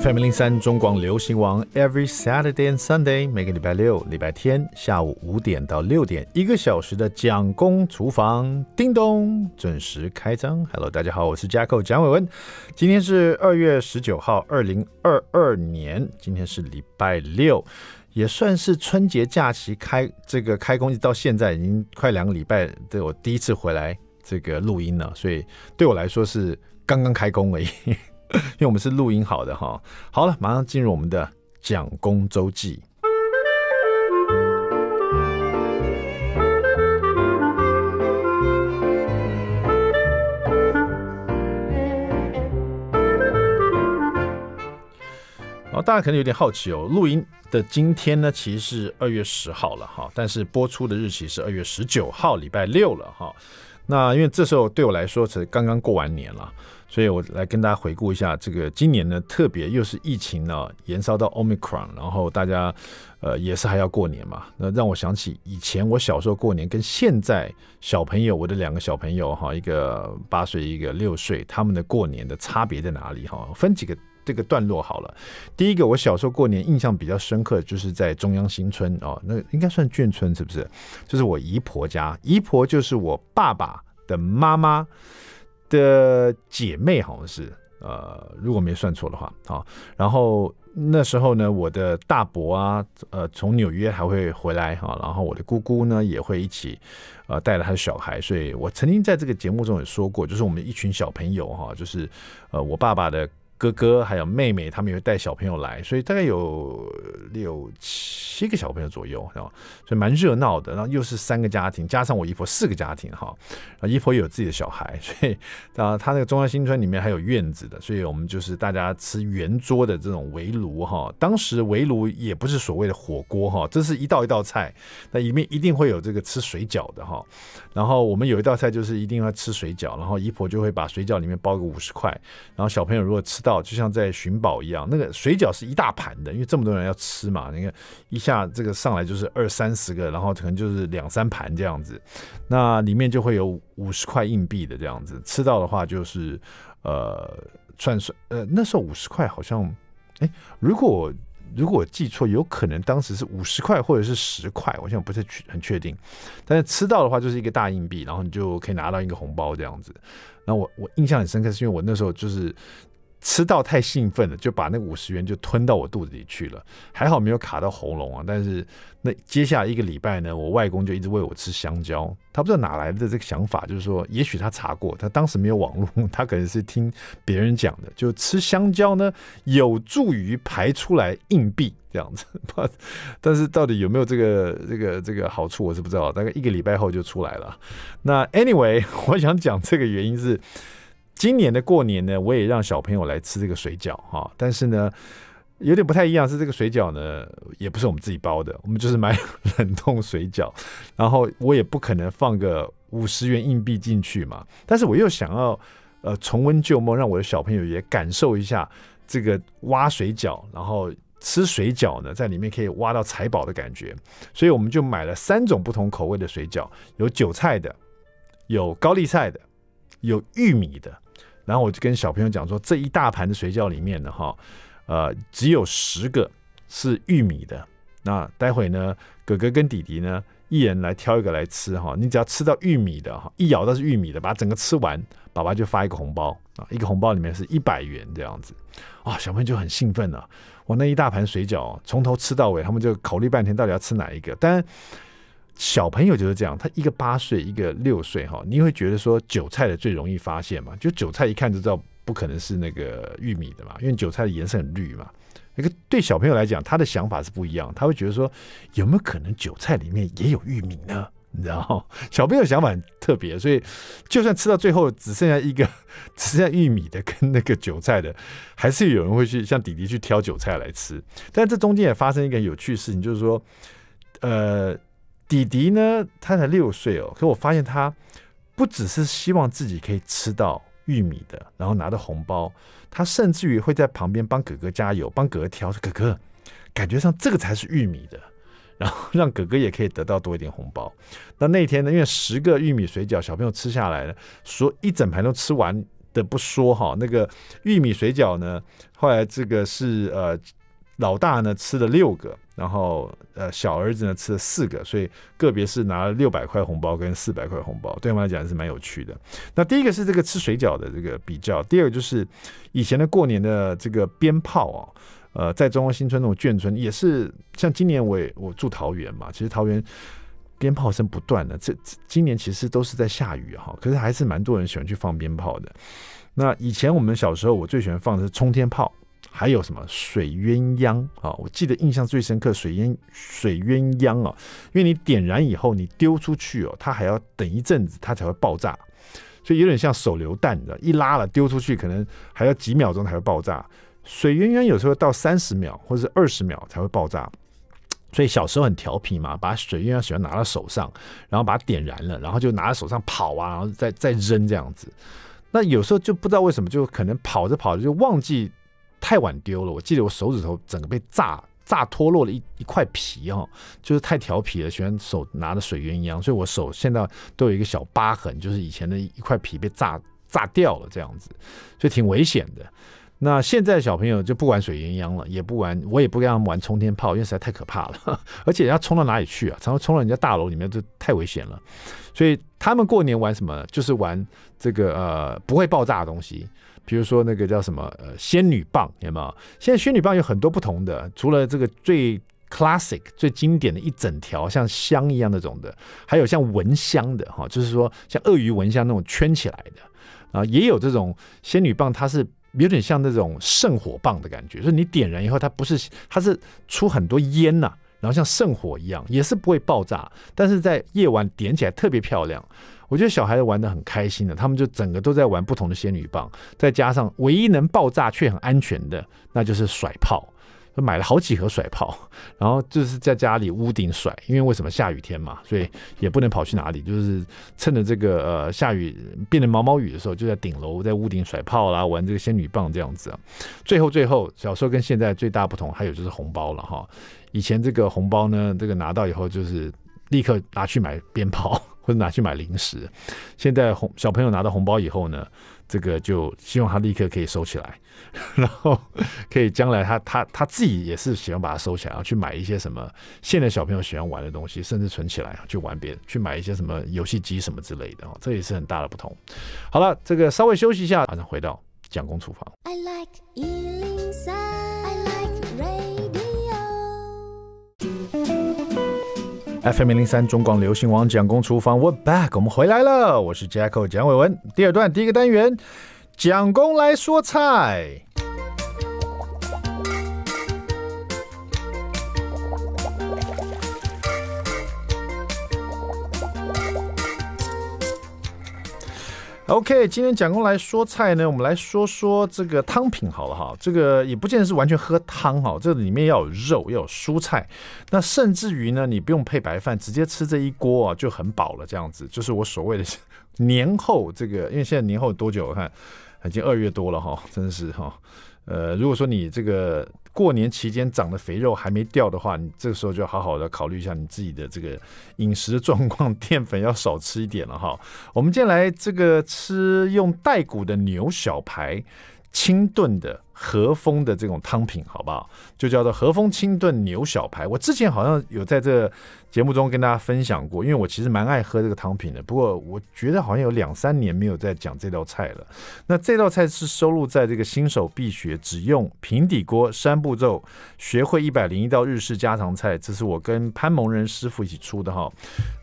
FM 零三中广流行网，Every Saturday and Sunday，每个礼拜六、礼拜天下午五点到六点，一个小时的蒋公厨房，叮咚，准时开张。Hello，大家好，我是 jack 蒋伟文。今天是二月十九号，二零二二年，今天是礼拜六，也算是春节假期开这个开工，到现在已经快两个礼拜，对我第一次回来这个录音了，所以对我来说是刚刚开工而已。因为我们是录音好的哈，好了，马上进入我们的蒋公周记。好，大家可能有点好奇哦，录音的今天呢，其实是二月十号了哈，但是播出的日期是二月十九号，礼拜六了哈。那因为这时候对我来说是刚刚过完年了。所以我来跟大家回顾一下，这个今年呢，特别又是疫情呢延烧到 Omicron，然后大家呃也是还要过年嘛，那让我想起以前我小时候过年跟现在小朋友，我的两个小朋友哈，一个八岁，一个六岁，他们的过年的差别在哪里哈？分几个这个段落好了。第一个，我小时候过年印象比较深刻，就是在中央新村哦，那应该算眷村是不是？就是我姨婆家，姨婆就是我爸爸的妈妈的姐妹好像是，呃，如果没算错的话，好，然后那时候呢，我的大伯啊，呃，从纽约还会回来哈，然后我的姑姑呢也会一起，呃，带了他的小孩，所以我曾经在这个节目中也说过，就是我们一群小朋友哈，就是呃，我爸爸的。哥哥还有妹妹，他们也会带小朋友来，所以大概有六七个小朋友左右，然后？所以蛮热闹的。然后又是三个家庭，加上我姨婆四个家庭，哈。啊，姨婆也有自己的小孩，所以啊，他那个中央新村里面还有院子的，所以我们就是大家吃圆桌的这种围炉，哈。当时围炉也不是所谓的火锅，哈，这是一道一道菜，那里面一定会有这个吃水饺的，哈。然后我们有一道菜就是一定要吃水饺，然后姨婆就会把水饺里面包个五十块，然后小朋友如果吃到，就像在寻宝一样，那个水饺是一大盘的，因为这么多人要吃嘛，你看一下这个上来就是二三十个，然后可能就是两三盘这样子，那里面就会有五十块硬币的这样子，吃到的话就是呃算算呃那时候五十块好像哎如果。如果我记错，有可能当时是五十块或者是十块，我现在不是很确定。但是吃到的话就是一个大硬币，然后你就可以拿到一个红包这样子。然后我我印象很深刻，是因为我那时候就是。吃到太兴奋了，就把那五十元就吞到我肚子里去了，还好没有卡到喉咙啊。但是那接下来一个礼拜呢，我外公就一直喂我吃香蕉。他不知道哪来的这个想法，就是说，也许他查过，他当时没有网络，他可能是听别人讲的，就吃香蕉呢有助于排出来硬币这样子。但是到底有没有这个这个这个好处，我是不知道。大概一个礼拜后就出来了。那 anyway，我想讲这个原因是。今年的过年呢，我也让小朋友来吃这个水饺哈，但是呢，有点不太一样，是这个水饺呢，也不是我们自己包的，我们就是买 冷冻水饺，然后我也不可能放个五十元硬币进去嘛，但是我又想要呃重温旧梦，让我的小朋友也感受一下这个挖水饺，然后吃水饺呢，在里面可以挖到财宝的感觉，所以我们就买了三种不同口味的水饺，有韭菜的，有高丽菜的，有玉米的。然后我就跟小朋友讲说，这一大盘的水饺里面呢，哈，呃，只有十个是玉米的。那待会呢，哥哥跟弟弟呢，一人来挑一个来吃哈。你只要吃到玉米的哈，一咬到是玉米的，把整个吃完，爸爸就发一个红包啊，一个红包里面是一百元这样子。啊，小朋友就很兴奋了。我那一大盘水饺从头吃到尾，他们就考虑半天到底要吃哪一个。但小朋友就是这样，他一个八岁，一个六岁，哈，你会觉得说韭菜的最容易发现嘛？就韭菜一看就知道不可能是那个玉米的嘛，因为韭菜的颜色很绿嘛。那个对小朋友来讲，他的想法是不一样，他会觉得说有没有可能韭菜里面也有玉米呢？你知道，小朋友想法很特别，所以就算吃到最后只剩下一个 只剩下玉米的跟那个韭菜的，还是有人会去像弟弟去挑韭菜来吃。但这中间也发生一个有趣事情，就是说，呃。弟弟呢，他才六岁哦，可我发现他不只是希望自己可以吃到玉米的，然后拿到红包，他甚至于会在旁边帮哥哥加油，帮哥哥挑，说哥哥，感觉上这个才是玉米的，然后让哥哥也可以得到多一点红包。那那天呢，因为十个玉米水饺，小朋友吃下来了，说一整盘都吃完的不说哈，那个玉米水饺呢，后来这个是呃老大呢吃了六个，然后呃小儿子呢吃了四个，所以个别是拿了六百块红包跟四百块红包，对他们来讲是蛮有趣的。那第一个是这个吃水饺的这个比较，第二个就是以前的过年的这个鞭炮啊，呃，在中央新村那种眷村也是，像今年我也我住桃园嘛，其实桃园。鞭炮声不断的，这今年其实都是在下雨哈，可是还是蛮多人喜欢去放鞭炮的。那以前我们小时候，我最喜欢放的是冲天炮，还有什么水鸳鸯啊？我记得印象最深刻，水鸳水鸳鸯啊，因为你点燃以后，你丢出去哦，它还要等一阵子，它才会爆炸，所以有点像手榴弹的，一拉了丢出去，可能还要几秒钟才会爆炸。水鸳鸯有时候到三十秒或者二十秒才会爆炸。所以小时候很调皮嘛，把水鸳鸯喜欢拿到手上，然后把它点燃了，然后就拿在手上跑啊，然后再再扔这样子。那有时候就不知道为什么，就可能跑着跑着就忘记太晚丢了。我记得我手指头整个被炸炸脱落了一一块皮哦，就是太调皮了，喜欢手拿着水鸳鸯，所以我手现在都有一个小疤痕，就是以前的一块皮被炸炸掉了这样子，所以挺危险的。那现在小朋友就不玩水鸳鸯了，也不玩，我也不跟他们玩冲天炮，因为实在太可怕了，而且人家冲到哪里去啊？常常冲到人家大楼里面，就太危险了。所以他们过年玩什么？就是玩这个呃不会爆炸的东西，比如说那个叫什么呃仙女棒，有没有？现在仙女棒有很多不同的，除了这个最 classic 最经典的一整条像香一样那种的，还有像蚊香的哈，就是说像鳄鱼蚊香那种圈起来的啊，也有这种仙女棒，它是。有点像那种圣火棒的感觉，就是你点燃以后，它不是，它是出很多烟呐、然后像圣火一样，也是不会爆炸，但是在夜晚点起来特别漂亮。我觉得小孩子玩得很开心的，他们就整个都在玩不同的仙女棒，再加上唯一能爆炸却很安全的，那就是甩炮。买了好几盒甩炮，然后就是在家里屋顶甩，因为为什么下雨天嘛，所以也不能跑去哪里，就是趁着这个呃下雨变成毛毛雨的时候，就在顶楼在屋顶甩炮啦，玩这个仙女棒这样子啊。最后最后，小时候跟现在最大不同，还有就是红包了哈。以前这个红包呢，这个拿到以后就是立刻拿去买鞭炮 或者拿去买零食，现在红小朋友拿到红包以后呢，这个就希望他立刻可以收起来，然后可以将来他他他自己也是喜欢把它收起来，然后去买一些什么现在小朋友喜欢玩的东西，甚至存起来去玩别，去买一些什么游戏机什么之类的哦，这也是很大的不同。好了，这个稍微休息一下，马上回到蒋公厨房。I like FM 零零三中广流行王蒋公厨房，We're back，我们回来了，我是 Jacko 蒋伟文。第二段第一个单元，蒋公来说菜。OK，今天蒋公来说菜呢，我们来说说这个汤品好了哈。这个也不见得是完全喝汤哈，这里面要有肉，要有蔬菜，那甚至于呢，你不用配白饭，直接吃这一锅啊就很饱了。这样子就是我所谓的 年后这个，因为现在年后多久？我看已经二月多了哈，真是哈。呃，如果说你这个。过年期间长的肥肉还没掉的话，你这个时候就好好的考虑一下你自己的这个饮食状况，淀粉要少吃一点了哈。我们今天来这个吃用带骨的牛小排。清炖的和风的这种汤品，好不好？就叫做和风清炖牛小排。我之前好像有在这节目中跟大家分享过，因为我其实蛮爱喝这个汤品的。不过我觉得好像有两三年没有再讲这道菜了。那这道菜是收录在这个新手必学，只用平底锅三步骤学会一百零一道日式家常菜。这是我跟潘蒙仁师傅一起出的哈。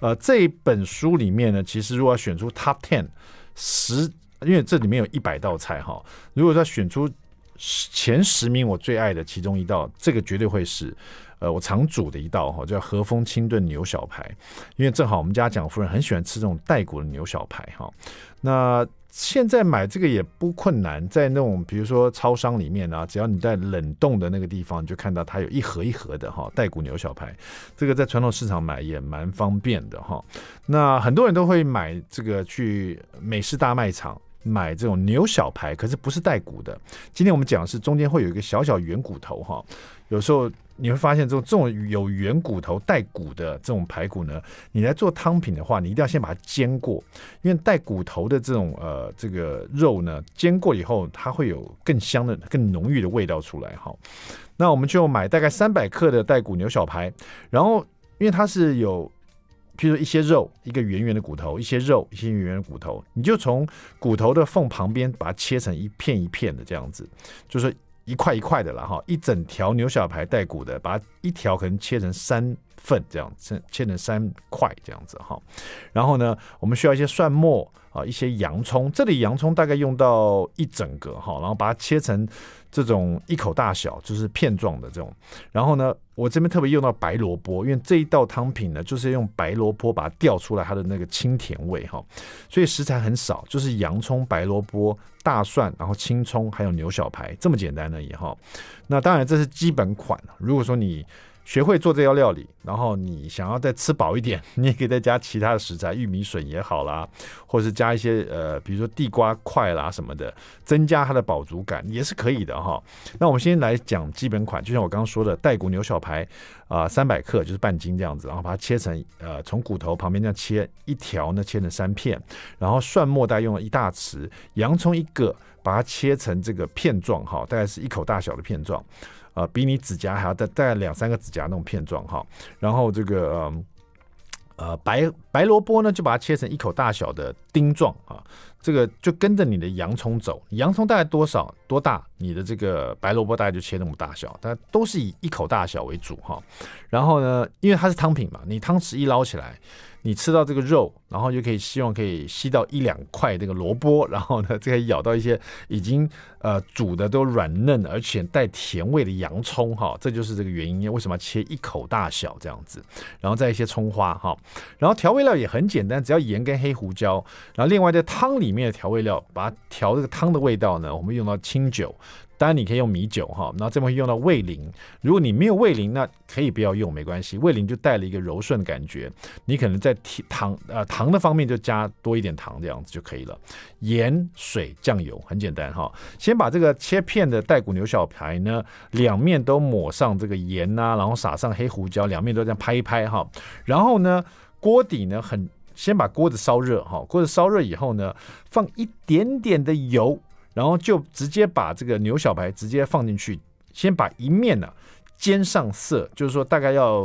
呃，这本书里面呢，其实如果要选出 Top Ten 十。因为这里面有一百道菜哈，如果说选出前十名我最爱的其中一道，这个绝对会是呃我常煮的一道哈，叫和风清炖牛小排。因为正好我们家蒋夫人很喜欢吃这种带骨的牛小排哈，那。现在买这个也不困难，在那种比如说超商里面啊，只要你在冷冻的那个地方，你就看到它有一盒一盒的哈带骨牛小排，这个在传统市场买也蛮方便的哈。那很多人都会买这个去美式大卖场买这种牛小排，可是不是带骨的。今天我们讲的是中间会有一个小小圆骨头哈，有时候你会发现这种这种有圆骨头带骨的这种排骨呢，你来做汤品的话，你一定要先把它煎过，因为带骨头的这种呃这个肉呢，煎过以后它会有更香的、更浓郁的味道出来哈。那我们就买大概三百克的带骨牛小排，然后因为它是有。譬如说一些肉，一个圆圆的骨头，一些肉，一些圆圆的骨头，你就从骨头的缝旁边把它切成一片一片的这样子，就是一块一块的了哈。一整条牛小排带骨的，把它一条可能切成三份这样，切切成三块这样子哈。然后呢，我们需要一些蒜末啊，一些洋葱，这里洋葱大概用到一整个哈，然后把它切成。这种一口大小就是片状的这种，然后呢，我这边特别用到白萝卜，因为这一道汤品呢，就是用白萝卜把它调出来它的那个清甜味哈，所以食材很少，就是洋葱、白萝卜、大蒜，然后青葱，还有牛小排，这么简单而已哈。那当然这是基本款，如果说你。学会做这道料理，然后你想要再吃饱一点，你也可以再加其他的食材，玉米笋也好啦，或者是加一些呃，比如说地瓜块啦什么的，增加它的饱足感也是可以的哈。那我们先来讲基本款，就像我刚刚说的，带骨牛小排啊，三百克就是半斤这样子，然后把它切成呃，从骨头旁边这样切一条呢，切成三片，然后蒜末大概用了一大匙，洋葱一个，把它切成这个片状哈，大概是一口大小的片状。啊，比你指甲还要大大概两三个指甲那种片状哈，然后这个呃，呃白白萝卜呢，就把它切成一口大小的丁状啊，这个就跟着你的洋葱走，洋葱大概多少多大，你的这个白萝卜大概就切那么大小，但都是以一口大小为主哈。然后呢，因为它是汤品嘛，你汤匙一捞起来。你吃到这个肉，然后就可以希望可以吸到一两块这个萝卜，然后呢，就可以咬到一些已经呃煮的都软嫩而且带甜味的洋葱哈，这就是这个原因，为什么要切一口大小这样子，然后再一些葱花哈，然后调味料也很简单，只要盐跟黑胡椒，然后另外在汤里面的调味料，把它调这个汤的味道呢，我们用到清酒。当然你可以用米酒哈，那这边会用到味淋。如果你没有味淋，那可以不要用，没关系。味淋就带了一个柔顺的感觉。你可能在糖呃糖的方面就加多一点糖这样子就可以了。盐、水、酱油很简单哈。先把这个切片的带骨牛小排呢，两面都抹上这个盐呐、啊，然后撒上黑胡椒，两面都这样拍一拍哈。然后呢，锅底呢很先把锅子烧热哈，锅子烧热以后呢，放一点点的油。然后就直接把这个牛小排直接放进去，先把一面呢、煎上色，就是说大概要，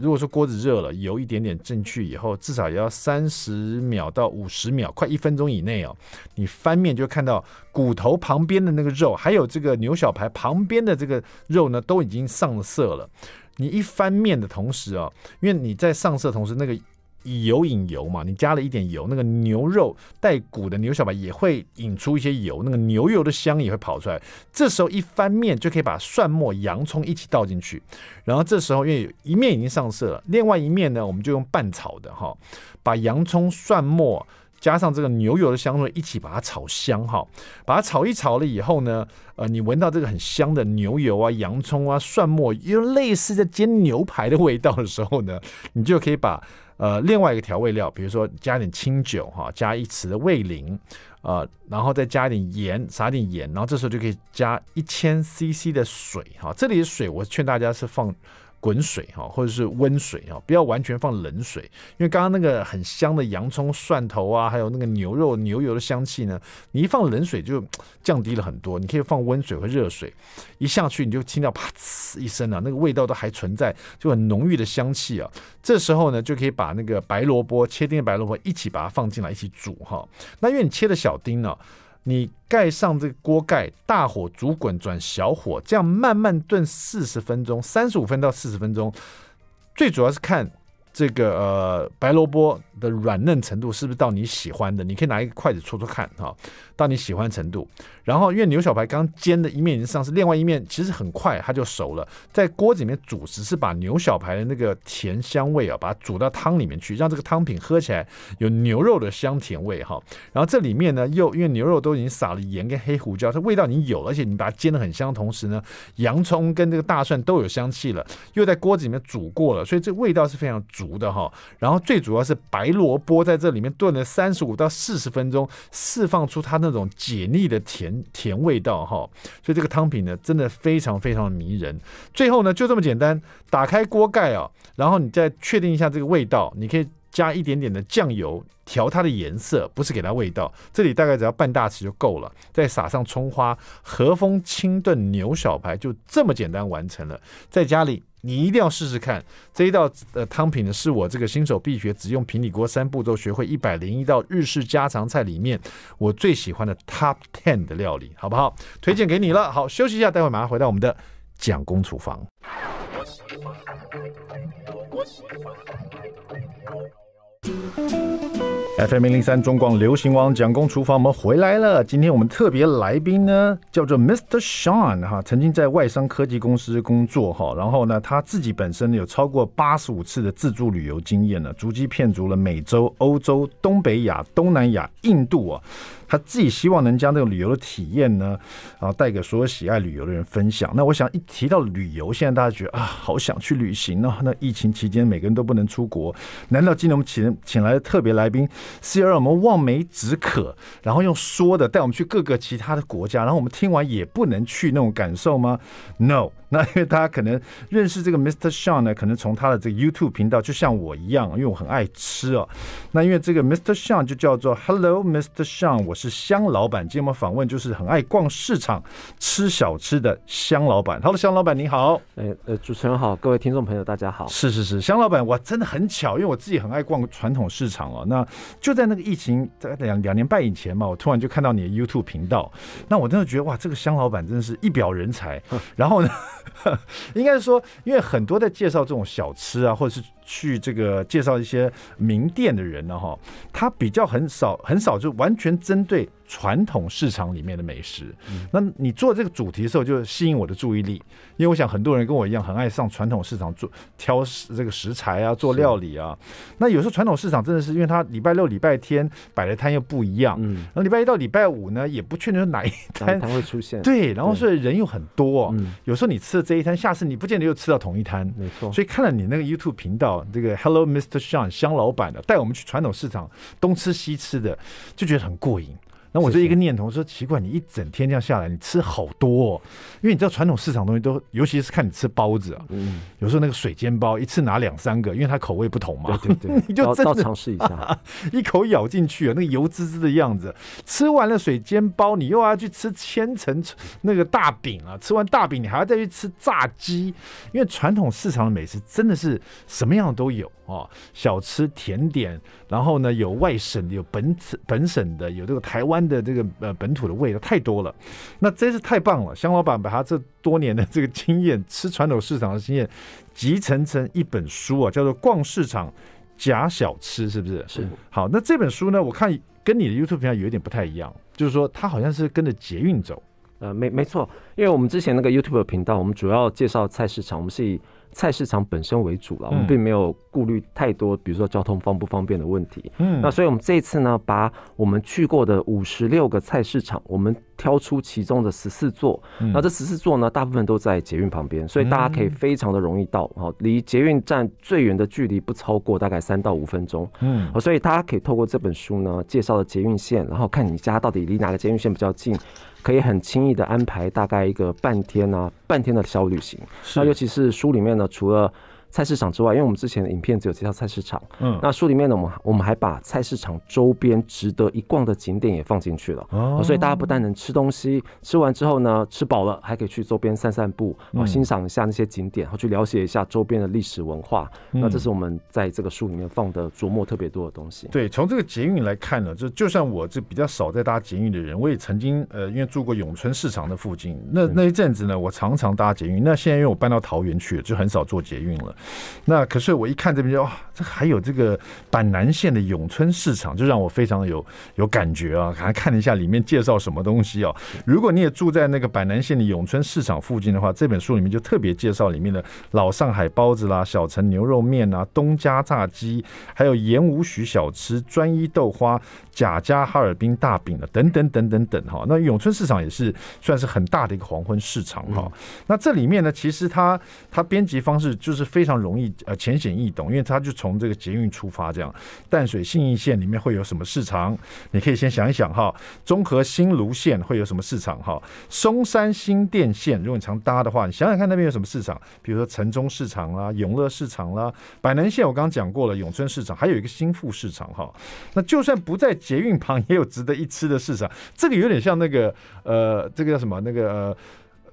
如果说锅子热了，油一点点进去以后，至少要三十秒到五十秒，快一分钟以内哦。你翻面就看到骨头旁边的那个肉，还有这个牛小排旁边的这个肉呢，都已经上了色了。你一翻面的同时啊，因为你在上色同时那个。以油引油嘛，你加了一点油，那个牛肉带骨的牛小排也会引出一些油，那个牛油的香也会跑出来。这时候一翻面就可以把蒜末、洋葱一起倒进去，然后这时候因为一面已经上色了，另外一面呢，我们就用拌炒的哈，把洋葱、蒜末加上这个牛油的香味一起把它炒香哈，把它炒一炒了以后呢，呃，你闻到这个很香的牛油啊、洋葱啊、蒜末，又类似在煎牛排的味道的时候呢，你就可以把。呃，另外一个调味料，比如说加点清酒哈，加一匙的味淋，呃，然后再加一点盐，撒点盐，然后这时候就可以加一千 CC 的水哈。这里的水我劝大家是放。滚水哈，或者是温水哈，不要完全放冷水，因为刚刚那个很香的洋葱、蒜头啊，还有那个牛肉、牛油的香气呢，你一放冷水就降低了很多。你可以放温水和热水，一下去你就听到啪呲一声啊，那个味道都还存在，就很浓郁的香气啊。这时候呢，就可以把那个白萝卜切丁的白萝卜一起把它放进来一起煮哈。那因为你切的小丁呢。你盖上这个锅盖，大火煮滚，转小火，这样慢慢炖四十分钟，三十五分到四十分钟，最主要是看。这个呃白萝卜的软嫩程度是不是到你喜欢的？你可以拿一个筷子戳戳看哈，到你喜欢程度。然后因为牛小排刚煎的一面已经上市，另外一面其实很快它就熟了，在锅子里面煮，只是把牛小排的那个甜香味啊，把它煮到汤里面去，让这个汤品喝起来有牛肉的香甜味哈。然后这里面呢，又因为牛肉都已经撒了盐跟黑胡椒，它味道已经有，而且你把它煎得很香，同时呢，洋葱跟这个大蒜都有香气了，又在锅子里面煮过了，所以这味道是非常。足的哈。然后最主要是白萝卜在这里面炖了三十五到四十分钟，释放出它那种解腻的甜甜味道哈。所以这个汤品呢，真的非常非常迷人。最后呢，就这么简单，打开锅盖啊，然后你再确定一下这个味道，你可以。加一点点的酱油调它的颜色，不是给它味道。这里大概只要半大匙就够了，再撒上葱花，和风清炖牛小排就这么简单完成了。在家里你一定要试试看这一道呃汤品呢，是我这个新手必学，只用平底锅三步骤学会一百零一道日式家常菜里面我最喜欢的 Top Ten 的料理，好不好？推荐给你了。好，休息一下，待会马上回到我们的蒋公厨房。FM 零零三中广流行王蒋公厨房，我们回来了。今天我们特别来宾呢，叫做 Mr. Sean 哈，曾经在外商科技公司工作哈，然后呢，他自己本身有超过八十五次的自助旅游经验呢，足迹遍足了美洲、欧洲、东北亚、东南亚、印度啊。他自己希望能将这个旅游的体验呢，然后带给所有喜爱旅游的人分享。那我想一提到旅游，现在大家觉得啊，好想去旅行呢。那疫情期间每个人都不能出国，难道今天我们请请来的特别来宾是要让我们望梅止渴，然后用说的带我们去各个其他的国家，然后我们听完也不能去那种感受吗？No。那因为大家可能认识这个 Mr. Sean 呢，可能从他的这个 YouTube 频道，就像我一样，因为我很爱吃哦。那因为这个 Mr. Sean 就叫做 Hello Mr. Sean，我是香老板。今天我们访问就是很爱逛市场、吃小吃的香老板。Hello，香老板你好。哎呃，主持人好，各位听众朋友大家好。是是是，香老板，我真的很巧，因为我自己很爱逛传统市场哦。那就在那个疫情在两两年半以前嘛，我突然就看到你的 YouTube 频道，那我真的觉得哇，这个香老板真的是一表人才。然后呢？应该是说，因为很多在介绍这种小吃啊，或者是去这个介绍一些名店的人呢，哈，他比较很少很少就完全针对。传统市场里面的美食，嗯。那你做这个主题的时候，就吸引我的注意力，因为我想很多人跟我一样，很爱上传统市场做挑这个食材啊，做料理啊。那有时候传统市场真的是，因为它礼拜六、礼拜天摆的摊又不一样，嗯，然后礼拜一到礼拜五呢，也不确定哪一摊摊会出现，对，然后所以人又很多，嗯。有时候你吃了这一摊，下次你不见得又吃到同一摊，没错。所以看了你那个 YouTube 频道，这个 Hello Mr. Sean 香老板的，带我们去传统市场东吃西吃的，就觉得很过瘾。那我这一个念头说奇怪，你一整天这样下来，你吃好多，哦，因为你知道传统市场东西都，尤其是看你吃包子啊，嗯，有时候那个水煎包一次拿两三个，因为它口味不同嘛，对对对，你就真的尝试一下，一口咬进去啊，那个油滋滋的样子，吃完了水煎包，你又要去吃千层那个大饼啊，吃完大饼你还要再去吃炸鸡，因为传统市场的美食真的是什么样的都有。哦，小吃甜点，然后呢，有外省的，有本本省的，有这个台湾的这个呃本土的味道太多了，那真是太棒了。香老板把他这多年的这个经验，吃传统市场的经验，集成成一本书啊，叫做《逛市场假小吃》，是不是？是。好，那这本书呢，我看跟你的 YouTube 频道有一点不太一样，就是说它好像是跟着捷运走。呃，没没错，因为我们之前那个 YouTube 频道，我们主要介绍菜市场，我们是以。菜市场本身为主了，我们并没有顾虑太多，比如说交通方不方便的问题。嗯，那所以我们这一次呢，把我们去过的五十六个菜市场，我们挑出其中的十四座。那这十四座呢，大部分都在捷运旁边，所以大家可以非常的容易到。好，离捷运站最远的距离不超过大概三到五分钟。嗯，所以大家可以透过这本书呢，介绍的捷运线，然后看你家到底离哪个捷运线比较近。可以很轻易的安排大概一个半天啊，半天的小旅行。那尤其是书里面呢，除了菜市场之外，因为我们之前的影片只有介绍菜市场，嗯，那书里面呢，我们我们还把菜市场周边值得一逛的景点也放进去了，哦，所以大家不但能吃东西，吃完之后呢，吃饱了还可以去周边散散步，然后欣赏一下那些景点，然后去了解一下周边的历史文化。那这是我们在这个书里面放的琢磨特别多的东西。对，从这个捷运来看呢，就就算我这比较少在搭捷运的人，我也曾经呃，因为住过永春市场的附近，那那一阵子呢，我常常搭捷运。那现在因为我搬到桃园去了，就很少坐捷运了。那可是我一看这边就哇，这还有这个板南线的永春市场，就让我非常有有感觉啊！还看了一下里面介绍什么东西哦。如果你也住在那个板南线的永春市场附近的话，这本书里面就特别介绍里面的老上海包子啦、小城牛肉面啊、东家炸鸡，还有盐无许小吃、专一豆花、贾家哈尔滨大饼的等等等等等哈。那永春市场也是算是很大的一个黄昏市场哈。那这里面呢，其实它它编辑方式就是非常。容易呃浅显易懂，因为它就从这个捷运出发，这样淡水信义线里面会有什么市场？你可以先想一想哈。综合新芦线会有什么市场？哈，松山新店线，如果你常搭的话，你想想看那边有什么市场？比如说城中市场啦、永乐市场啦、板南线，我刚刚讲过了，永春市场，还有一个新富市场哈。那就算不在捷运旁，也有值得一吃的市场。这个有点像那个呃，这个叫什么？那个。呃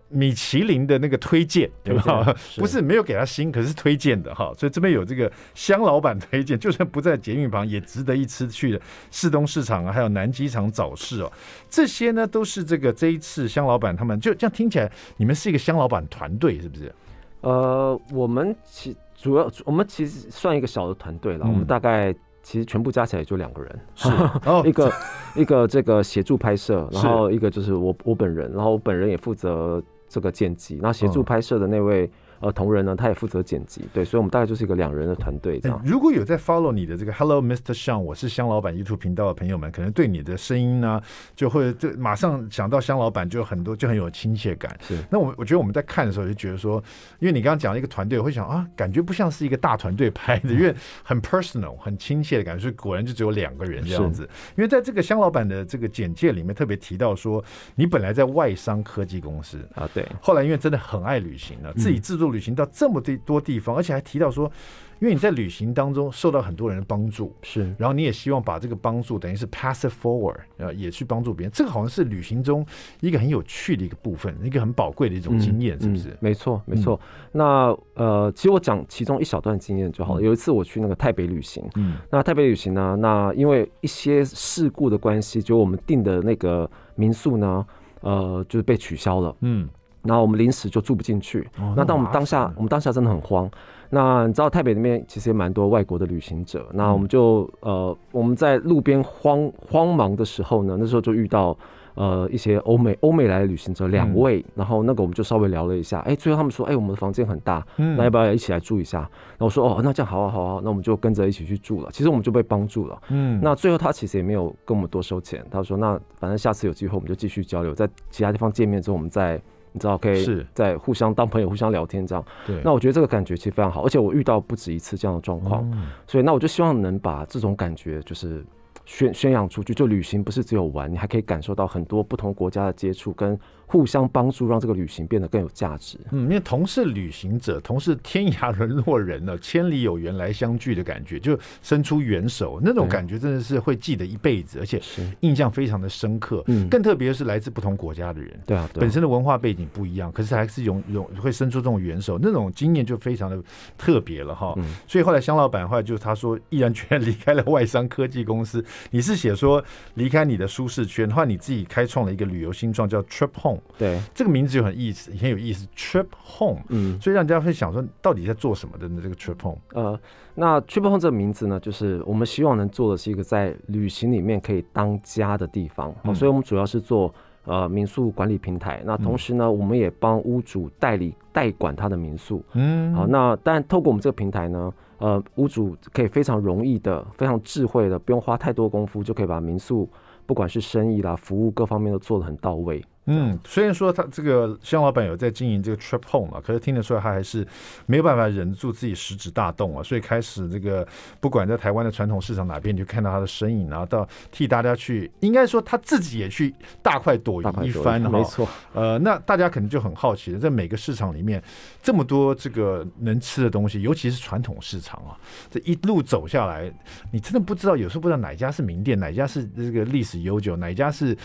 米其林的那个推荐，对吧？不是没有给他星，可是推荐的哈。所以这边有这个香老板推荐，就算不在捷运旁，也值得一吃去的市东市场啊，还有南机场早市哦。这些呢，都是这个这一次香老板他们就这样听起来，你们是一个香老板团队，是不是？呃，我们其主要我们其实算一个小的团队了，嗯、我们大概。其实全部加起来就两个人，是 一个一个这个协助拍摄，然后一个就是我我本人，然后我本人也负责这个剪辑，那协助拍摄的那位。呃，同仁呢，他也负责剪辑，对，所以我们大概就是一个两人的团队这样。如果有在 follow 你的这个 Hello Mr. Sean，我是香老板 YouTube 频道的朋友们，可能对你的声音呢，就会就马上想到香老板，就很多就很有亲切感。是，那我我觉得我们在看的时候就觉得说，因为你刚刚讲了一个团队，我会想啊，感觉不像是一个大团队拍的，因为很 personal、很亲切的感觉，所以果然就只有两个人这样子。因为在这个香老板的这个简介里面特别提到说，你本来在外商科技公司啊，对，后来因为真的很爱旅行了，自己自助旅行到这么多。多地方，而且还提到说，因为你在旅行当中受到很多人的帮助，是，然后你也希望把这个帮助等于是 pass it forward，呃，也去帮助别人。这个好像是旅行中一个很有趣的一个部分，一个很宝贵的一种经验，嗯、是不是？嗯、没错，没错。嗯、那呃，其实我讲其中一小段经验就好了。嗯、有一次我去那个台北旅行，嗯，那台北旅行呢，那因为一些事故的关系，就我们订的那个民宿呢，呃，就是被取消了，嗯。然后我们临时就住不进去。哦、那当我们当下，我们当下真的很慌。那你知道台北那边其实也蛮多外国的旅行者。嗯、那我们就呃，我们在路边慌慌忙的时候呢，那时候就遇到呃一些欧美欧美来的旅行者两位。嗯、然后那个我们就稍微聊了一下。哎，最后他们说，哎，我们的房间很大，嗯、那要不要一起来住一下？然后我说，哦，那这样好啊好啊，那我们就跟着一起去住了。其实我们就被帮助了。嗯。那最后他其实也没有跟我们多收钱。他说，那反正下次有机会我们就继续交流，在其他地方见面之后我们再。你知道，可以在互相当朋友，互相聊天这样。对，那我觉得这个感觉其实非常好，而且我遇到不止一次这样的状况，嗯、所以那我就希望能把这种感觉就是宣宣扬出去。就旅行不是只有玩，你还可以感受到很多不同国家的接触跟。互相帮助，让这个旅行变得更有价值。嗯，因为同是旅行者，同是天涯沦落人呢，千里有缘来相聚的感觉，就伸出援手，那种感觉真的是会记得一辈子，而且印象非常的深刻。嗯，更特别是来自不同国家的人，对啊，对本身的文化背景不一样，可是还是永永会伸出这种援手，那种经验就非常的特别了哈。所以后来香老板后来就是他说毅然决然离开了外商科技公司。你是写说离开你的舒适圈，后来你自己开创了一个旅游新创叫 Trip Home。对，这个名字就很意思，很有意思，Trip Home，嗯，所以让人家会想说，到底在做什么的呢？这个 Trip Home，呃，那 Trip Home 这个名字呢，就是我们希望能做的是一个在旅行里面可以当家的地方，嗯，所以我们主要是做呃民宿管理平台，那同时呢，嗯，我们也帮屋主代理代管他的民宿，嗯，好，那但透过我们这个平台呢，呃，屋主可以非常容易的、非常智慧的，不用花太多功夫，就可以把民宿不管是生意啦、服务各方面都做得很到位。嗯，虽然说他这个香老板有在经营这个 Trip Home 啊，可是听得出来他还是没有办法忍住自己食指大动啊，所以开始这个不管在台湾的传统市场哪边，你就看到他的身影，然后到替大家去，应该说他自己也去大快朵颐一番哈。没错，呃，那大家可能就很好奇了，在每个市场里面这么多这个能吃的东西，尤其是传统市场啊，这一路走下来，你真的不知道，有时候不知道哪家是名店，哪家是这个历史悠久，哪家是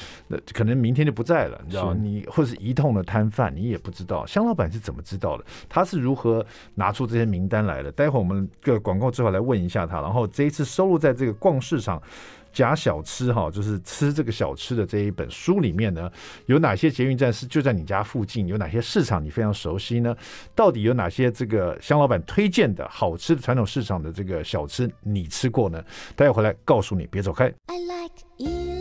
可能明天就不在了。知道你或者是一通的摊贩，你也不知道香老板是怎么知道的？他是如何拿出这些名单来的？待会儿我们个广告之后来问一下他。然后这一次收录在这个逛市场假小吃哈，就是吃这个小吃的这一本书里面呢，有哪些捷运站是就在你家附近？有哪些市场你非常熟悉呢？到底有哪些这个香老板推荐的好吃的传统市场的这个小吃你吃过呢？待会回来告诉你，别走开。I like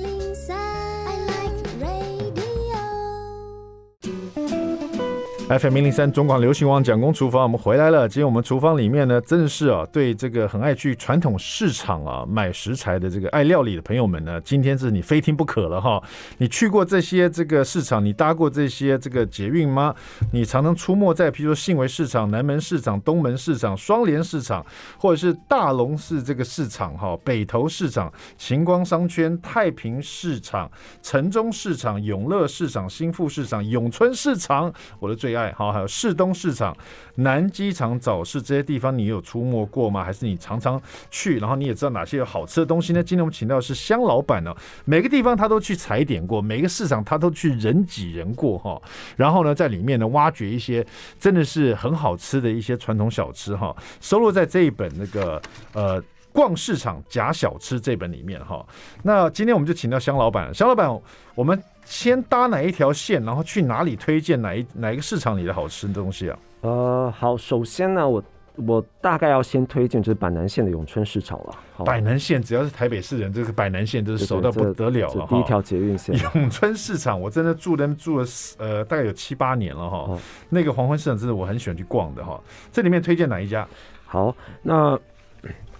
FM 零零三中广流行网蒋公厨房，我们回来了。今天我们厨房里面呢，真的是啊，对这个很爱去传统市场啊买食材的这个爱料理的朋友们呢，今天是你非听不可了哈。你去过这些这个市场，你搭过这些这个捷运吗？你常常出没在，譬如说信维市场、南门市场、东门市场、双连市场，或者是大龙市这个市场哈，北投市场、晴光商圈、太平市场、城中市场、永乐市场、新富市场、永春市场，我的最爱。好，还有市东市场、南机场早市这些地方，你有出没过吗？还是你常常去？然后你也知道哪些有好吃的东西呢？今天我们请到的是香老板呢，每个地方他都去踩点过，每个市场他都去人挤人过哈。然后呢，在里面呢，挖掘一些真的是很好吃的一些传统小吃哈，收录在这一本那个呃。逛市场假小吃这本里面哈，那今天我们就请到香老板，香老板，我们先搭哪一条线，然后去哪里推荐哪一哪一个市场里的好吃的东西啊？呃，好，首先呢，我我大概要先推荐就是板南线的永春市场了。板南线只要是台北市人，这个板南线就是熟到不得了了哈。第一条捷运线，永春市场，我真的住那住了呃大概有七八年了哈。哦、那个黄昏市场真的我很喜欢去逛的哈。这里面推荐哪一家？好，那。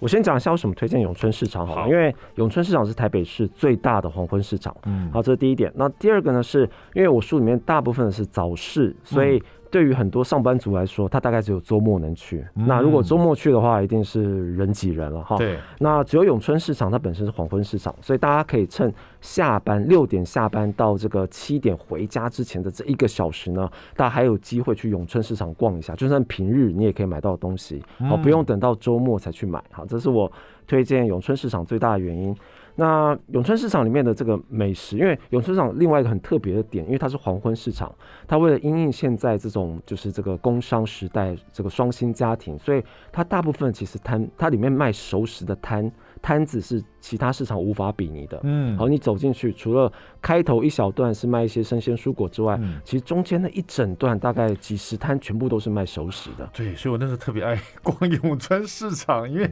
我先讲一下为什么推荐永春市场好了，因为永春市场是台北市最大的黄昏市场。嗯，好，这是第一点。那第二个呢，是因为我书里面大部分的是早市，所以。对于很多上班族来说，他大概只有周末能去。嗯、那如果周末去的话，一定是人挤人了哈。对。那只有永春市场，它本身是黄昏市场，所以大家可以趁下班六点下班到这个七点回家之前的这一个小时呢，大家还有机会去永春市场逛一下。就算平日你也可以买到东西，好，不用等到周末才去买。好，这是我推荐永春市场最大的原因。那永春市场里面的这个美食，因为永春市场另外一个很特别的点，因为它是黄昏市场，它为了因应现在这种就是这个工商时代这个双薪家庭，所以它大部分其实摊它里面卖熟食的摊。摊子是其他市场无法比拟的，嗯，好，你走进去，除了开头一小段是卖一些生鲜蔬果之外，嗯、其实中间的一整段大概几十摊全部都是卖熟食的。对，所以我那时候特别爱逛永春市场，因为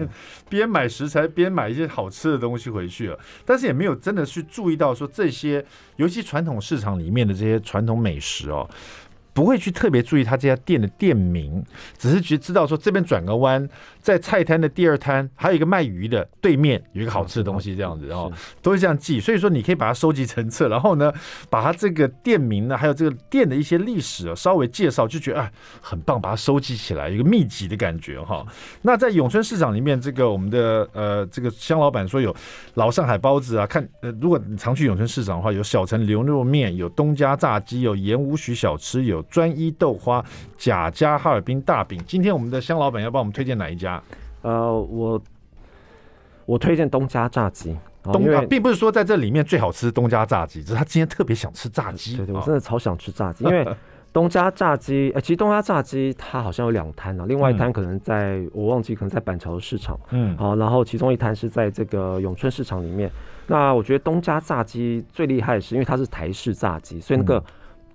边买食材边买一些好吃的东西回去了，但是也没有真的去注意到说这些，尤其传统市场里面的这些传统美食哦。不会去特别注意他这家店的店名，只是去知道说这边转个弯，在菜摊的第二摊还有一个卖鱼的对面有一个好吃的东西，这样子，然后都会这样记。所以说你可以把它收集成册，然后呢，把它这个店名呢，还有这个店的一些历史啊，稍微介绍，就觉得哎很棒，把它收集起来，一个秘籍的感觉哈。那在永春市场里面，这个我们的呃这个香老板说有老上海包子啊，看呃如果你常去永春市场的话，有小城牛肉面，有东家炸鸡，有盐无许小吃，有。专一豆花、贾家哈尔滨大饼。今天我们的香老板要帮我们推荐哪一家？呃，我我推荐东家炸鸡。东家并不是说在这里面最好吃东家炸鸡，只是他今天特别想吃炸鸡。对对，我真的超想吃炸鸡，因为 东家炸鸡，哎、欸，其实东家炸鸡它好像有两摊啊，另外一摊可能在、嗯、我忘记，可能在板桥的市场。嗯，好，然后其中一摊是在这个永春市场里面。那我觉得东家炸鸡最厉害的是，因为它是台式炸鸡，所以那个。嗯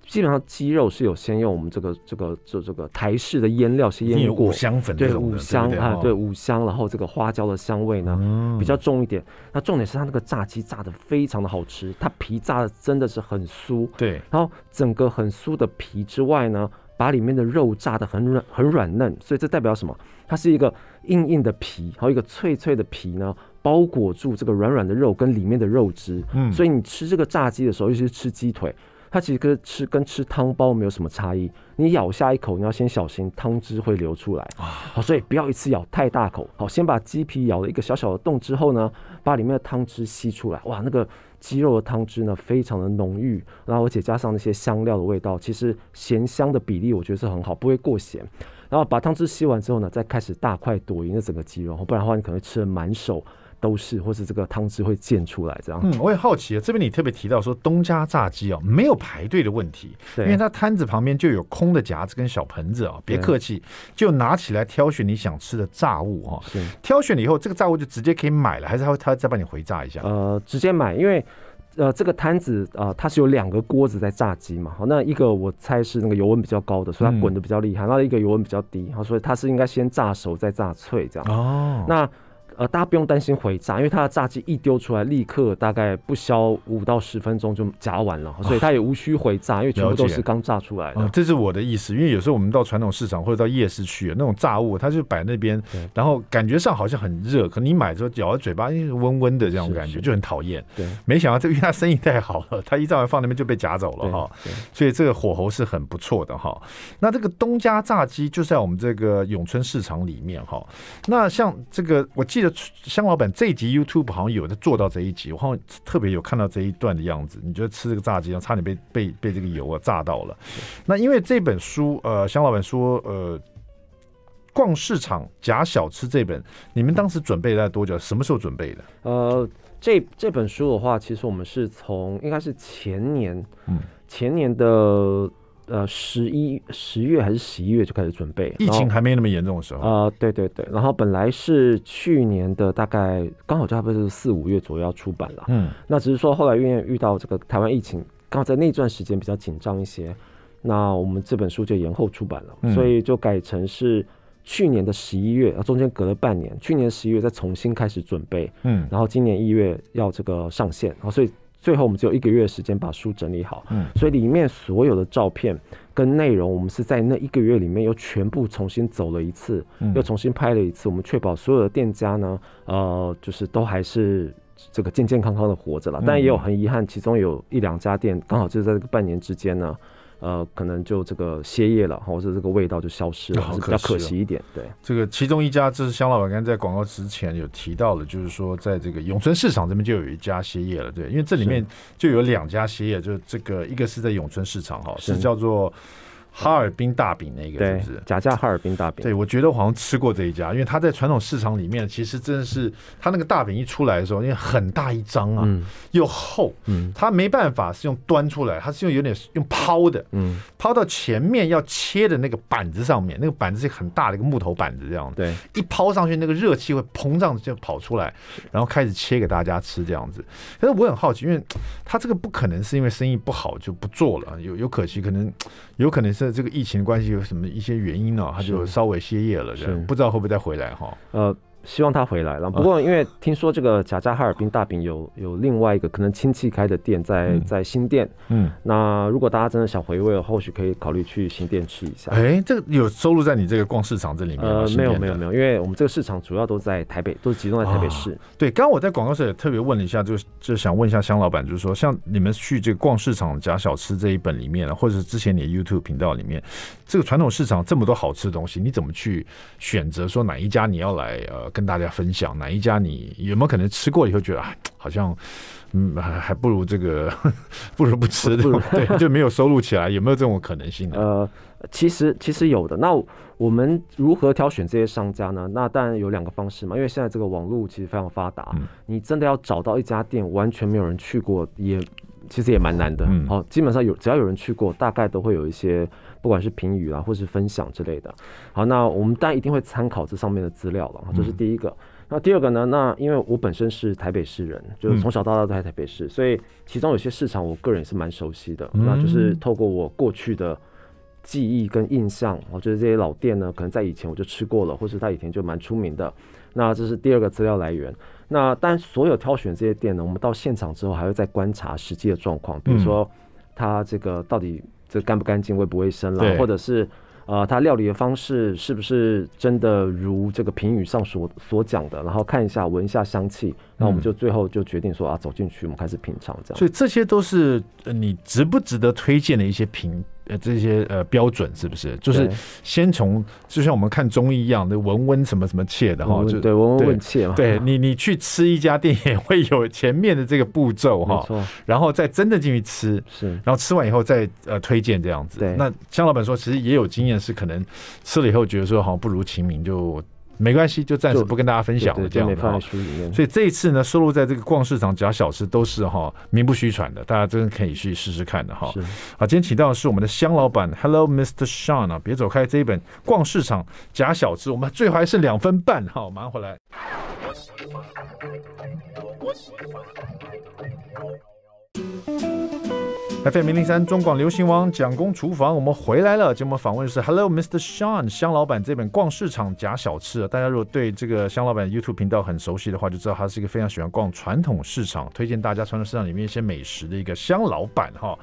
基本上鸡肉是有先用我们这个这个这这个台式的腌料是腌过，五香粉对五香啊，对五香，然后这个花椒的香味呢、嗯、比较重一点。那重点是它那个炸鸡炸的非常的好吃，它皮炸的真的是很酥，对。然后整个很酥的皮之外呢，把里面的肉炸的很软很软嫩，所以这代表什么？它是一个硬硬的皮，还有一个脆脆的皮呢，包裹住这个软软的肉跟里面的肉汁。嗯，所以你吃这个炸鸡的时候，尤其是吃鸡腿。它其实跟吃跟吃汤包没有什么差异，你咬下一口，你要先小心汤汁会流出来。好，所以不要一次咬太大口。好，先把鸡皮咬了一个小小的洞之后呢，把里面的汤汁吸出来。哇，那个鸡肉的汤汁呢，非常的浓郁，然后而且加上那些香料的味道，其实咸香的比例我觉得是很好，不会过咸。然后把汤汁吸完之后呢，再开始大快朵颐的整个鸡肉，不然的话你可能会吃的满手。都是，或是这个汤汁会溅出来这样。嗯，我也好奇啊，这边你特别提到说东家炸鸡哦，没有排队的问题，因为它摊子旁边就有空的夹子跟小盆子啊，别客气，就拿起来挑选你想吃的炸物哈。是，挑选了以后，这个炸物就直接可以买了，还是他会他再帮你回炸一下？呃，直接买，因为呃这个摊子啊、呃，它是有两个锅子在炸鸡嘛。好，那一个我猜是那个油温比较高的，所以它滚的比较厉害。那、嗯、一个油温比较低，好，所以它是应该先炸熟再炸脆这样。哦，那。呃，大家不用担心回炸，因为它的炸鸡一丢出来，立刻大概不消五到十分钟就夹完了，所以它也无需回炸，因为全部都是刚炸出来的。嗯，这是我的意思，因为有时候我们到传统市场或者到夜市去，那种炸物它就摆那边，然后感觉上好像很热，可你买之后咬在嘴巴，因为温温的这种感觉就很讨厌。对，没想到这个因为它生意太好了，它一炸完放那边就被夹走了哈，所以这个火候是很不错的哈。那这个东家炸鸡就在我们这个永春市场里面哈。那像这个，我记得香老板这一集 YouTube 好像有的做到这一集，我好像特别有看到这一段的样子。你觉得吃这个炸鸡，差点被被被这个油啊炸到了。那因为这本书，呃，香老板说，呃，逛市场假小吃这本，你们当时准备了多久？什么时候准备的？呃，这这本书的话，其实我们是从应该是前年，嗯，前年的。呃，十一十月还是十一月就开始准备，疫情还没那么严重的时候。呃，对对对，然后本来是去年的大概刚好差不多是四五月左右要出版了。嗯，那只是说后来因为遇到这个台湾疫情，刚好在那段时间比较紧张一些，那我们这本书就延后出版了，嗯、所以就改成是去年的十一月，中间隔了半年，去年十一月再重新开始准备。嗯，然后今年一月要这个上线，然后所以。最后我们只有一个月的时间把书整理好，嗯，所以里面所有的照片跟内容，我们是在那一个月里面又全部重新走了一次，嗯，又重新拍了一次，我们确保所有的店家呢，呃，就是都还是这个健健康康的活着了，但也有很遗憾，其中有一两家店刚好就在这个半年之间呢。呃，可能就这个歇业了，或者这个味道就消失了，比较可惜一点。对，这个其中一家，这是香老板刚才在广告之前有提到的，就是说在这个永春市场这边就有一家歇业了，对，因为这里面就有两家歇业，就是这个一个是在永春市场哈，是叫做。哈尔滨大饼那个是不是假价哈尔滨大饼？对，我觉得我好像吃过这一家，因为他在传统市场里面，其实真的是他那个大饼一出来的时候，因为很大一张啊，嗯、又厚，嗯，他没办法是用端出来，他是用有点用抛的，嗯，抛到前面要切的那个板子上面，那个板子是很大的一个木头板子这样，对，一抛上去那个热气会膨胀就跑出来，然后开始切给大家吃这样子。但是我很好奇，因为他这个不可能是因为生意不好就不做了，有有可惜，可能有可能是。这个疫情关系有什么一些原因呢？他就稍微歇业了，不知道会不会再回来哈？呃。希望他回来了。不过，因为听说这个贾家哈尔滨大饼有有另外一个可能亲戚开的店在在新店。嗯，那如果大家真的想回味，或许可以考虑去新店吃一下。哎，这个有收录在你这个逛市场这里面吗？呃，没有没有没有，因为我们这个市场主要都在台北，都集中在台北市。哦、对，刚刚我在广告时也特别问了一下，就就想问一下香老板，就是说，像你们去这个逛市场假小吃这一本里面，或者是之前你的 YouTube 频道里面，这个传统市场这么多好吃的东西，你怎么去选择说哪一家你要来呃？跟大家分享哪一家，你有没有可能吃过以后觉得啊，好像嗯还还不如这个 不如不吃的，对，就没有收录起来，有没有这种可能性呢？呃，其实其实有的。那我们如何挑选这些商家呢？那当然有两个方式嘛，因为现在这个网络其实非常发达，嗯、你真的要找到一家店完全没有人去过，也其实也蛮难的。好、嗯哦，基本上有只要有人去过，大概都会有一些。不管是评语啊，或是分享之类的，好，那我们当然一定会参考这上面的资料了，这是第一个。那第二个呢？那因为我本身是台北市人，就是从小到大都在台北市，所以其中有些市场我个人也是蛮熟悉的。那就是透过我过去的记忆跟印象，我觉得这些老店呢，可能在以前我就吃过了，或是他以前就蛮出名的。那这是第二个资料来源。那但所有挑选这些店呢，我们到现场之后还会再观察实际的状况，比如说它这个到底。这干不干净、卫不卫生啦，或者是呃，他料理的方式是不是真的如这个评语上所所讲的？然后看一下、闻一下香气，那我们就最后就决定说啊，走进去，我们开始品尝这样。所以这些都是你值不值得推荐的一些评。呃，这些呃标准是不是就是先从就像我们看中医一样，的闻闻什么什么切的哈，就对闻闻问切嘛。对你，你去吃一家店也会有前面的这个步骤哈，然后再真的进去吃，是，然后吃完以后再呃推荐这样子。对，那香老板说，其实也有经验，是可能吃了以后觉得说好像不如秦明就。没关系，就暂时不跟大家分享了，这样的哈。所以这一次呢，收录在这个逛市场假小吃都是哈名不虚传的，大家真的可以去试试看的哈。好，今天请到的是我们的香老板，Hello Mr. Sean 啊，别走开，这一本逛市场假小吃，我们最后还剩两分半哈，马上回来。FM 零零三中广流行王蒋公厨房，我们回来了。节目访问是 Hello Mr. Sean 香老板这本《逛市场假小吃》。大家如果对这个香老板 YouTube 频道很熟悉的话，就知道他是一个非常喜欢逛传统市场，推荐大家传统市场里面一些美食的一个香老板哈。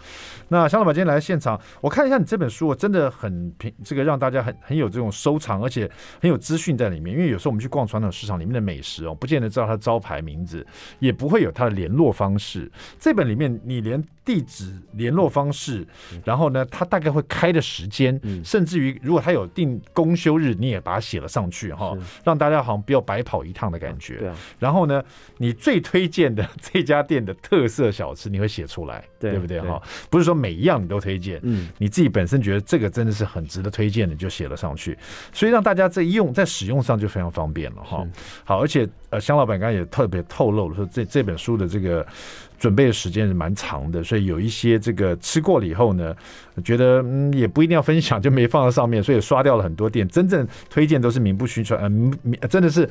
那香老板今天来现场，我看一下你这本书，真的很平，这个让大家很很有这种收藏，而且很有资讯在里面。因为有时候我们去逛传统市场里面的美食哦，不见得知道它的招牌名字，也不会有它的联络方式。这本里面你连地址、联络方式，然后呢，他大概会开的时间，甚至于如果他有定公休日，你也把它写了上去哈，让大家好像不要白跑一趟的感觉。然后呢，你最推荐的 这家店的特色小吃，你会写出来，对不对哈？不是说每一样你都推荐，嗯，你自己本身觉得这个真的是很值得推荐的，你就写了上去，所以让大家在用在使用上就非常方便了哈。好，而且呃，香老板刚刚也特别透露了说，这这本书的这个。准备的时间是蛮长的，所以有一些这个吃过了以后呢，觉得嗯也不一定要分享，就没放在上面，所以刷掉了很多店。真正推荐都是名不虚传，嗯、呃，真的是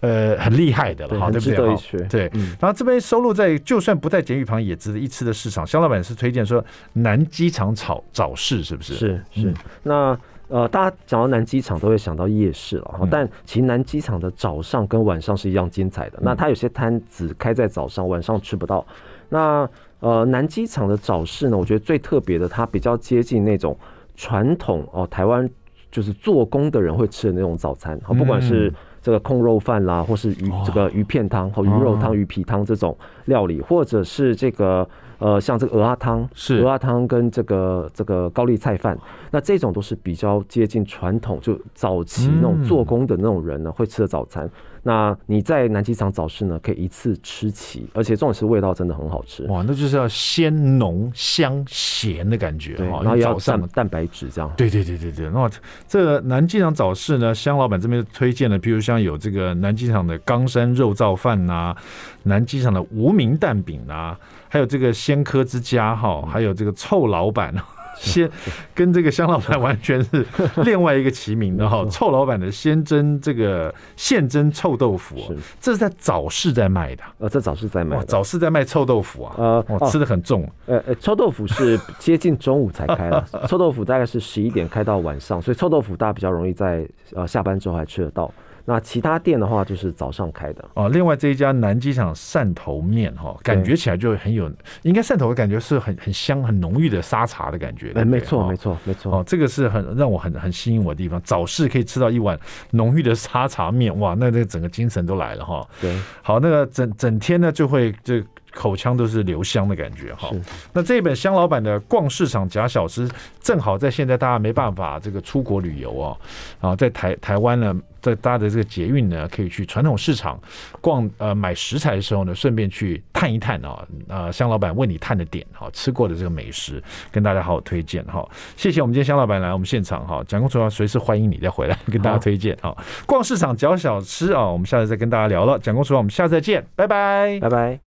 呃很厉害的了，哈，对不对？哈，对。然后这边收录在就算不在监狱旁也值得一吃的市场，肖老板是推荐说南机场炒早市，是不是？是是。那呃，大家讲到南机场都会想到夜市了，嗯、但其实南机场的早上跟晚上是一样精彩的。嗯、那它有些摊子开在早上，晚上吃不到。那呃，南机场的早市呢，我觉得最特别的，它比较接近那种传统哦，台湾就是做工的人会吃的那种早餐，好，不管是这个控肉饭啦，或是鱼这个鱼片汤和鱼肉汤、鱼皮汤这种料理，或者是这个。呃，像这个鹅鸭汤，是鹅鸭汤跟这个这个高丽菜饭，那这种都是比较接近传统，就早期那种做工的那种人呢、嗯、会吃的早餐。那你在南机场早市呢，可以一次吃齐，而且重点是味道真的很好吃。哇，那就是要鲜浓香咸的感觉，哈，然后要上蛋白质这样。对对对对对，那这个南机场早市呢，香老板这边推荐的，比如像有这个南机场的冈山肉燥饭呐、啊，南机场的无名蛋饼啊。还有这个鲜科之家哈，还有这个臭老板，鲜跟这个香老板完全是另外一个齐名的哈。臭老板的鲜蒸这个现蒸臭豆腐，这是在早市在卖的。呃，在早市在卖，早市在卖臭豆腐啊。呃，吃的很重。呃呃，臭豆腐是接近中午才开了，臭豆腐大概是十一点开到晚上，所以臭豆腐大家比较容易在呃下班之后还吃得到。那其他店的话，就是早上开的哦。另外这一家南机场汕头面哈，感觉起来就很有，应该汕头的感觉是很很香、很浓郁的沙茶的感觉。哎，没错，没错，没错。哦，这个是很让我很很吸引我的地方。早市可以吃到一碗浓郁的沙茶面，哇，那那整个精神都来了哈。对，好，那个整整天呢就会就。口腔都是留香的感觉哈。那这一本香老板的《逛市场假小吃》，正好在现在大家没办法这个出国旅游啊，啊，在台台湾呢，在搭的这个捷运呢，可以去传统市场逛呃买食材的时候呢，顺便去探一探啊，呃，香老板为你探的点哈，吃过的这个美食，跟大家好好推荐哈。谢谢我们今天香老板来我们现场哈，蒋公厨房随时欢迎你再回来跟大家推荐哈。逛市场假小吃啊，我们下次再跟大家聊了。蒋公厨房，我们下次再见，拜拜，拜拜。